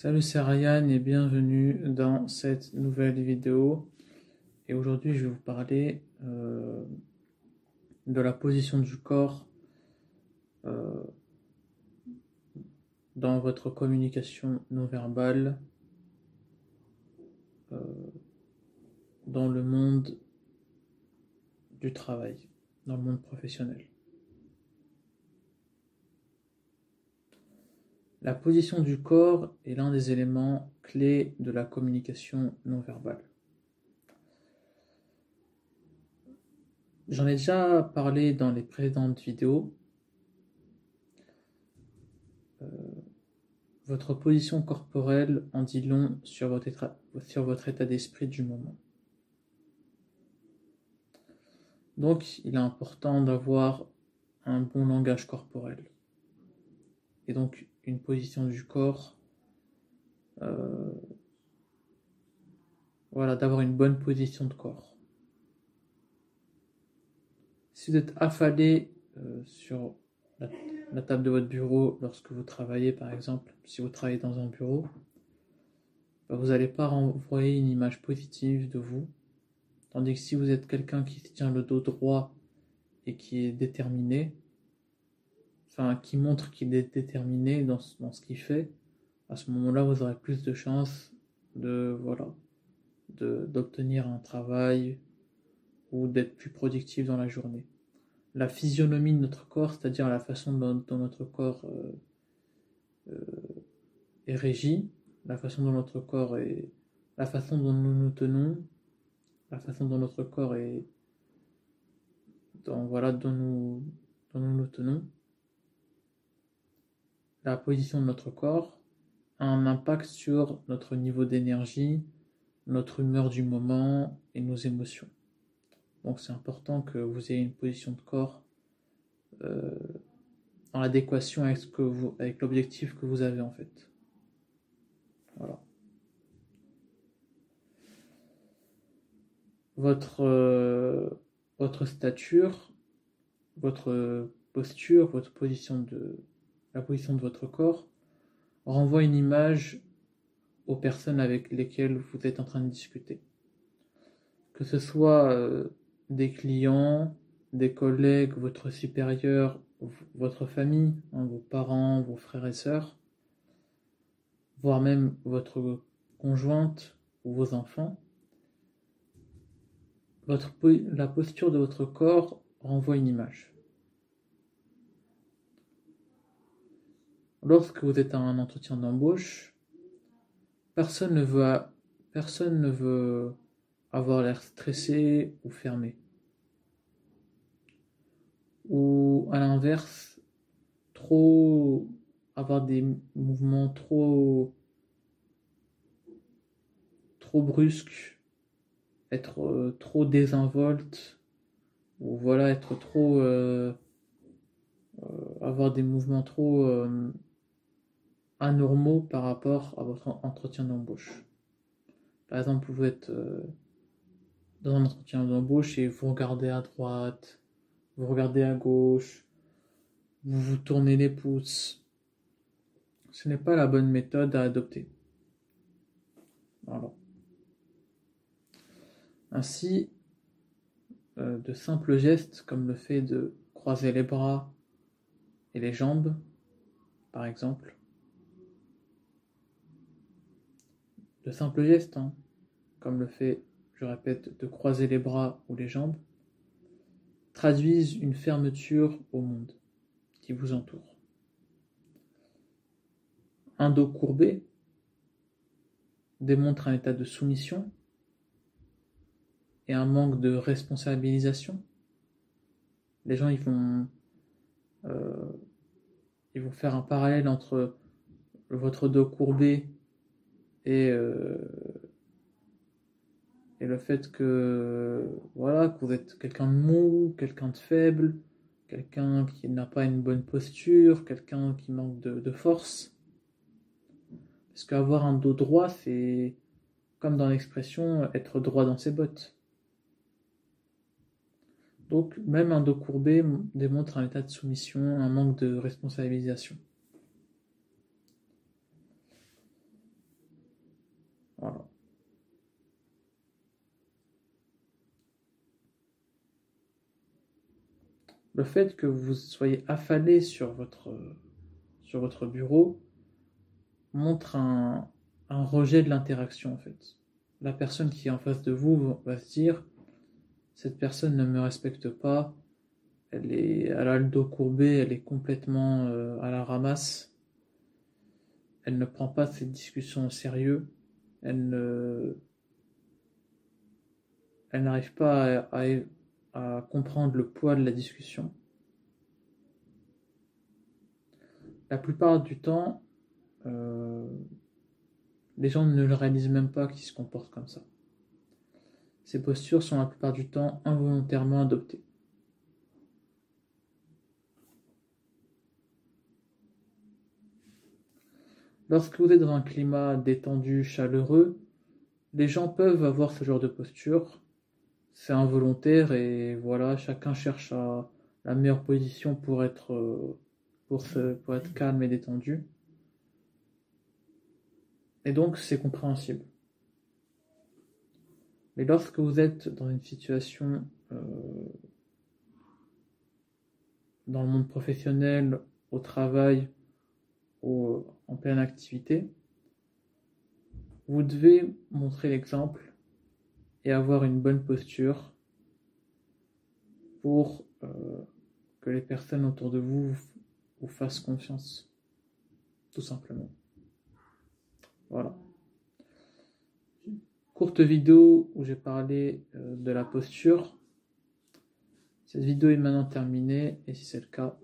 Salut c'est Ryan et bienvenue dans cette nouvelle vidéo. Et aujourd'hui je vais vous parler euh, de la position du corps euh, dans votre communication non verbale euh, dans le monde du travail, dans le monde professionnel. La position du corps est l'un des éléments clés de la communication non verbale. J'en ai déjà parlé dans les précédentes vidéos. Euh, votre position corporelle en dit long sur votre état, sur votre état d'esprit du moment. Donc, il est important d'avoir un bon langage corporel. Et donc, position du corps. Euh, voilà, d'avoir une bonne position de corps. Si vous êtes affalé euh, sur la, table de votre bureau lorsque vous travaillez, par exemple, si vous travaillez dans un bureau, bah, vous n'allez pas renvoyer une image positive de vous. Tandis que si vous êtes quelqu'un qui tient le dos droit et qui est déterminé, qui montre qu'il est déterminé dans, dans ce qu'il fait, à ce moment-là, vous aurez plus de chances de voilà d'obtenir un travail ou d'être plus productif dans la journée. La physionomie de notre corps, c'est-à-dire la façon dont, notre corps euh, euh, est régi, la façon dont notre corps est, la façon dont nous nous tenons, la façon dont notre corps est, voilà, nous, dont nous nous tenons, la position de notre corps a un impact sur notre niveau d'énergie, notre humeur du moment et nos émotions. Donc c'est important que vous ayez une position de corps euh, en adéquation avec, avec l'objectif que vous avez en fait. Voilà. Votre, euh, votre stature, votre posture, votre position de, la position de votre corps renvoie une image aux personnes avec lesquelles vous êtes en train de discuter. Que ce soit euh, des clients, des collègues, votre supérieur, votre famille, hein, vos parents, vos frères et sœurs, voire même votre conjointe ou vos enfants, la posture de votre corps renvoie une image. Lorsque vous êtes à un entretien d'embauche, personne ne veut, personne ne veut avoir l'air stressé ou fermé. Ou à l'inverse, avoir des mouvements trop trop brusques, être euh, trop désinvolte, ou voilà, être trop euh, euh, avoir des mouvements trop anormaux par rapport à votre entretien d'embauche. Par exemple, vous êtes euh, dans un entretien d'embauche et vous regardez à droite, vous regardez à gauche, vous vous tournez les pouces. Ce n'est pas la bonne méthode à adopter. Voilà. Ainsi, euh, de simples gestes comme le fait de croiser les bras et les jambes, par exemple, De simples gestes, hein, comme le fait, je répète, de croiser les bras ou les jambes, traduisent une fermeture au monde qui vous entoure. Un dos courbé démontre un état de soumission et un manque de responsabilisation. Les gens ils vont, euh, ils vont faire un parallèle entre votre dos courbé et, euh, et le fait que voilà que vous êtes quelqu'un de mou, quelqu'un de faible, quelqu'un qui n'a pas une bonne posture, quelqu'un qui manque de, force. Parce qu'avoir un dos droit, c'est comme dans l'expression être droit dans ses bottes. Donc même un dos courbé démontre un état de soumission, un manque de responsabilisation. Le fait que vous soyez affalé sur votre, sur votre bureau montre un, un rejet de l'interaction en fait. La personne qui est en face de vous va se dire cette personne ne me respecte pas, elle, est, elle a le dos courbé, elle est complètement euh, à la ramasse, elle ne prend pas cette discussion au sérieux, elle ne, elle n'arrive pas à, à, comprendre le poids de la discussion. La plupart du temps, euh, les gens ne le réalisent même pas qu'ils se comportent comme ça. Ces postures sont la plupart du temps involontairement adoptées. Lorsque vous êtes dans un climat détendu, chaleureux, les gens peuvent avoir ce genre de posture. C'est involontaire et voilà, chacun cherche à la meilleure position pour être, pour, pour être calme et détendu. Et donc c'est compréhensible. Mais lorsque vous êtes dans une situation euh, dans le monde professionnel, au travail, en pleine activité, vous devez montrer l'exemple avoir une bonne posture pour euh, que les personnes autour de vous vous fassent confiance, tout simplement. Voilà. Courte vidéo où j'ai parlé euh, de la posture. Cette vidéo est maintenant terminée et si c'est le cas,